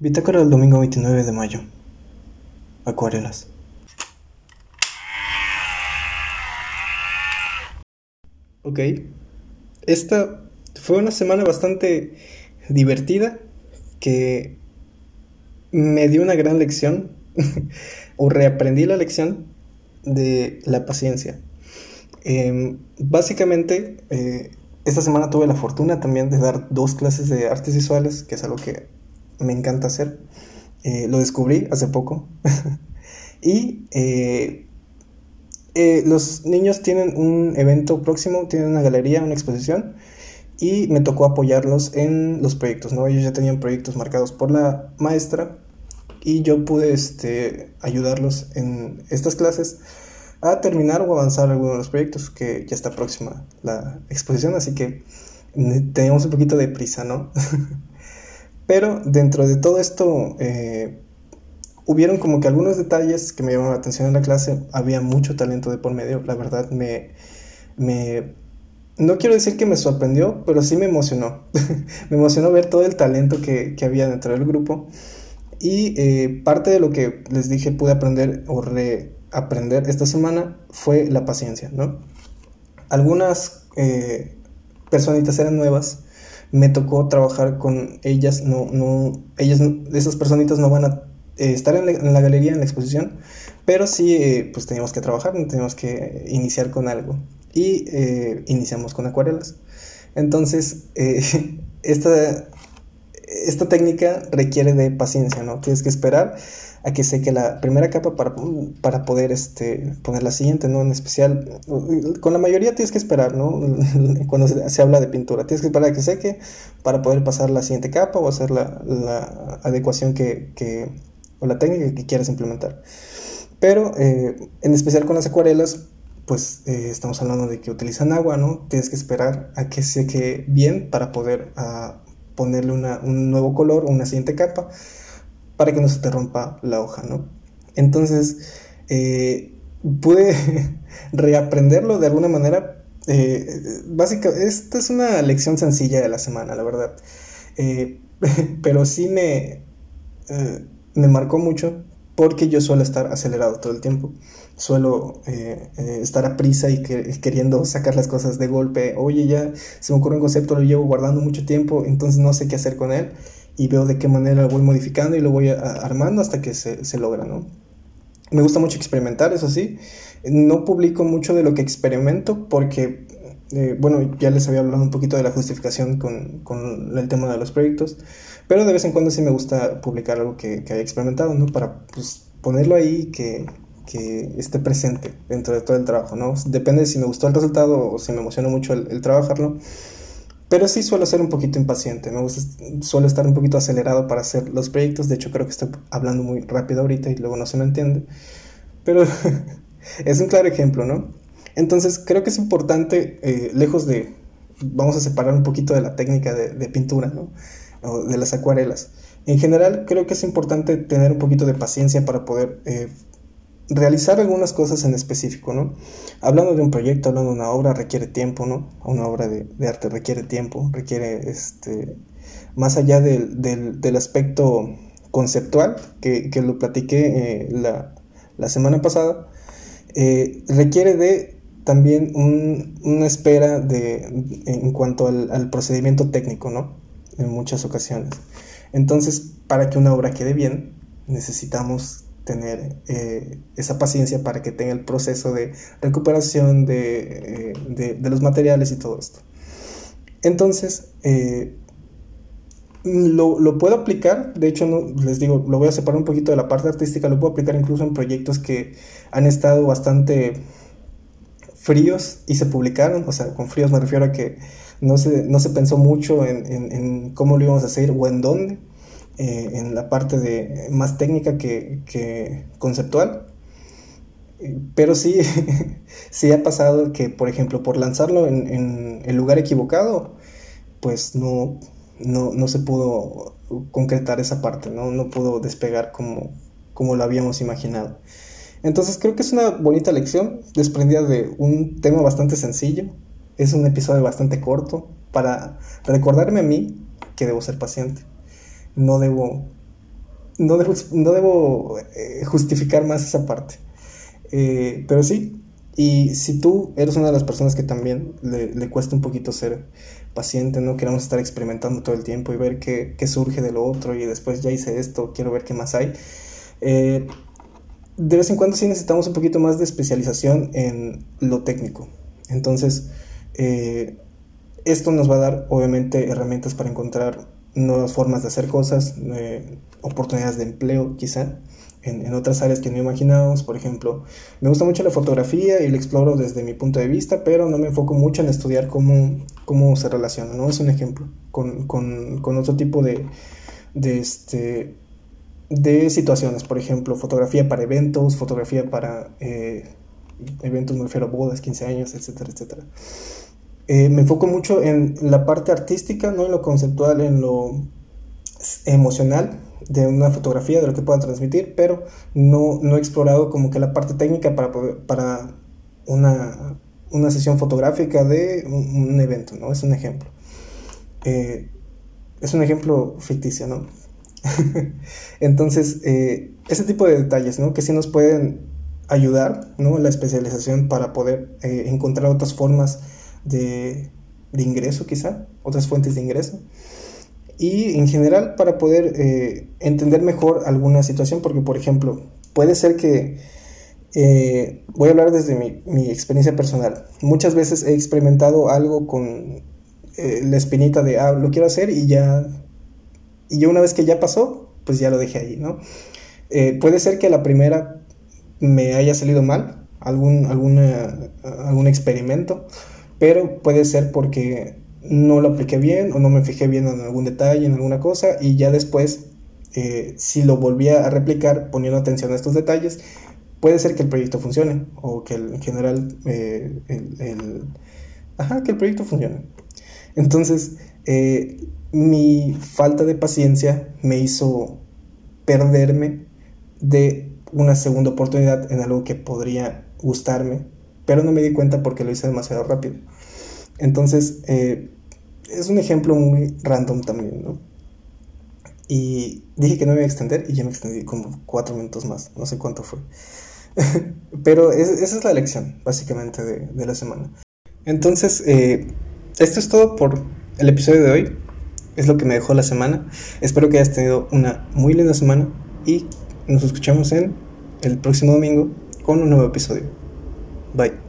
Bitácora del domingo 29 de mayo. Acuarelas. Ok. Esta fue una semana bastante divertida que me dio una gran lección o reaprendí la lección de la paciencia. Em, básicamente, eh, esta semana tuve la fortuna también de dar dos clases de artes visuales, que es algo que me encanta hacer. Eh, lo descubrí hace poco. y eh, eh, los niños tienen un evento próximo, tienen una galería, una exposición. Y me tocó apoyarlos en los proyectos, ¿no? Ellos ya tenían proyectos marcados por la maestra y yo pude este, ayudarlos en estas clases a terminar o avanzar algunos de los proyectos que ya está próxima la exposición, así que teníamos un poquito de prisa, ¿no? Pero dentro de todo esto, eh, hubieron como que algunos detalles que me llamaron la atención en la clase. Había mucho talento de por medio. La verdad, me, me no quiero decir que me sorprendió, pero sí me emocionó. me emocionó ver todo el talento que, que había dentro del grupo. Y eh, parte de lo que les dije pude aprender o reaprender esta semana fue la paciencia, ¿no? Algunas eh, personitas eran nuevas me tocó trabajar con ellas, no, no, ellas, esas personitas no van a eh, estar en la, galería, en la exposición, pero sí, eh, pues teníamos que trabajar, teníamos que iniciar con algo. Y eh, iniciamos con acuarelas. Entonces, esta, esta técnica requiere de paciencia, ¿no? Tienes que esperar a que seque la primera capa para, para poder este, poner la siguiente, ¿no? En especial, con la mayoría tienes que esperar, ¿no? Cuando se, habla de pintura, tienes que esperar a que seque para poder pasar la siguiente capa o hacer la, la adecuación que, que, o la técnica que quieras implementar. Pero, eh, en especial con las acuarelas, pues eh, estamos hablando de que utilizan agua, ¿no? Tienes que esperar a que seque bien para poder ah, ponerle una, un nuevo color o una siguiente capa para que no se te rompa la hoja, ¿no? Entonces, eh, pude reaprenderlo de alguna manera. Eh, básicamente, esta es una lección sencilla de la semana, la verdad. Eh, pero sí me, eh, me marcó mucho porque yo suelo estar acelerado todo el tiempo. Suelo estar a prisa y queriendo sacar las cosas de golpe. Oye, ya se me ocurre un concepto, lo llevo guardando mucho tiempo, entonces no sé qué hacer con él y veo de qué manera lo voy modificando y lo voy armando hasta que se, se, logra, ¿no? Me gusta mucho experimentar, eso sí. No publico mucho de lo que experimento porque, eh, bueno, ya les había hablado un poquito de la justificación con, con, el tema de los proyectos, pero de vez en cuando sí me gusta publicar algo que, que haya experimentado, ¿no? Para pues, ponerlo ahí que, que esté presente dentro de todo el trabajo, ¿no? Depende si me gustó el resultado o si me emociona mucho el, el trabajarlo pero sí suelo ser un poquito impaciente, me gusta, suelo estar un poquito acelerado para hacer los proyectos, de hecho creo que estoy hablando muy rápido ahorita y luego no se me entiende, pero es un claro ejemplo, ¿no? Entonces creo que es importante, eh, lejos de, vamos a separar un poquito de la técnica de, pintura, ¿no? O de las acuarelas. En general creo que es importante tener un poquito de paciencia para poder eh, realizar algunas cosas en específico, ¿no? Hablando de un proyecto, hablando de una obra, requiere tiempo, ¿no? Una obra de, arte requiere tiempo, requiere, este, más allá del, aspecto conceptual, que, lo platiqué eh, la, semana pasada, requiere de también un, una espera de, en cuanto al, procedimiento técnico, ¿no? En muchas ocasiones. Entonces, para que una obra quede bien, necesitamos tener eh, esa paciencia para que tenga el proceso de recuperación de, eh, los materiales y todo esto. Entonces, eh, lo, puedo aplicar, de hecho, no, les digo, lo voy a separar un poquito de la parte artística, lo puedo aplicar incluso en proyectos que han estado bastante fríos y se publicaron, o sea, con fríos me refiero a que no se, no se pensó mucho en, en cómo lo íbamos a hacer o en dónde, eh, en la parte de más técnica que, conceptual. Pero sí, sí ha pasado que, por ejemplo, por lanzarlo en, el lugar equivocado, pues no, no, se pudo concretar esa parte, no, no pudo despegar como, como lo habíamos imaginado. Entonces creo que es una bonita lección desprendida de un tema bastante sencillo. Es un episodio bastante corto para recordarme a mí que debo ser paciente no debo no debo, no debo eh, justificar más esa parte. Eh, pero sí, y si tú eres una de las personas que también le, cuesta un poquito ser paciente, no queremos estar experimentando todo el tiempo y ver qué, qué, surge de lo otro y después ya hice esto, quiero ver qué más hay. Eh, de vez en cuando sí necesitamos un poquito más de especialización en lo técnico. Entonces, eh, esto nos va a dar obviamente herramientas para encontrar nuevas formas de hacer cosas, eh, oportunidades de empleo quizá en, otras áreas que no imaginábamos. Por ejemplo, me gusta mucho la fotografía y la exploro desde mi punto de vista, pero no me enfoco mucho en estudiar cómo, cómo se relaciona, ¿no? Es un ejemplo con, con, con otro tipo de, de, este, de situaciones, por ejemplo, fotografía para eventos, fotografía para eh, eventos, me refiero a bodas, 15 años, etcétera, etcétera. Eh, me enfoco mucho en la parte artística, no en lo conceptual, en lo emocional de una fotografía, de lo que pueda transmitir, pero no, no he explorado como que la parte técnica para, para una, una sesión fotográfica de un, evento, ¿no? Es un ejemplo. Eh, es un ejemplo ficticio, ¿no? Entonces, eh, ese tipo de detalles, ¿no? Que sí nos pueden ayudar, ¿no? La especialización para poder eh, encontrar otras formas de, ingreso, quizá, otras fuentes de ingreso. Y en general para poder eh, entender mejor alguna situación, porque por ejemplo, puede ser que, voy a hablar desde mi, mi, experiencia personal, muchas veces he experimentado algo con la espinita de, ah, lo quiero hacer y ya y yo una vez que ya pasó, pues ya lo dejé ahí, ¿no? Eh, puede ser que la primera me haya salido mal, algún, alguna, algún experimento, pero puede ser porque no lo apliqué bien o no me fijé bien en algún detalle, en alguna cosa, y ya después, eh, si lo volvía a replicar poniendo atención a estos detalles, puede ser que el proyecto funcione o que en general eh, el, Ajá, que el proyecto funcione. Entonces, mi falta de paciencia me hizo perderme de una segunda oportunidad en algo que podría gustarme, pero no me di cuenta porque lo hice demasiado rápido. Entonces, eh, es un ejemplo muy random también, ¿no? Y dije que no me iba a extender y ya me extendí como cuatro minutos más, no sé cuánto fue. pero esa es la lección, básicamente, de, la semana. Entonces, eh, esto es todo por el episodio de hoy es lo que me dejó la semana. Espero que hayas tenido una muy linda semana y nos escuchamos en el próximo domingo con un nuevo episodio. Bye.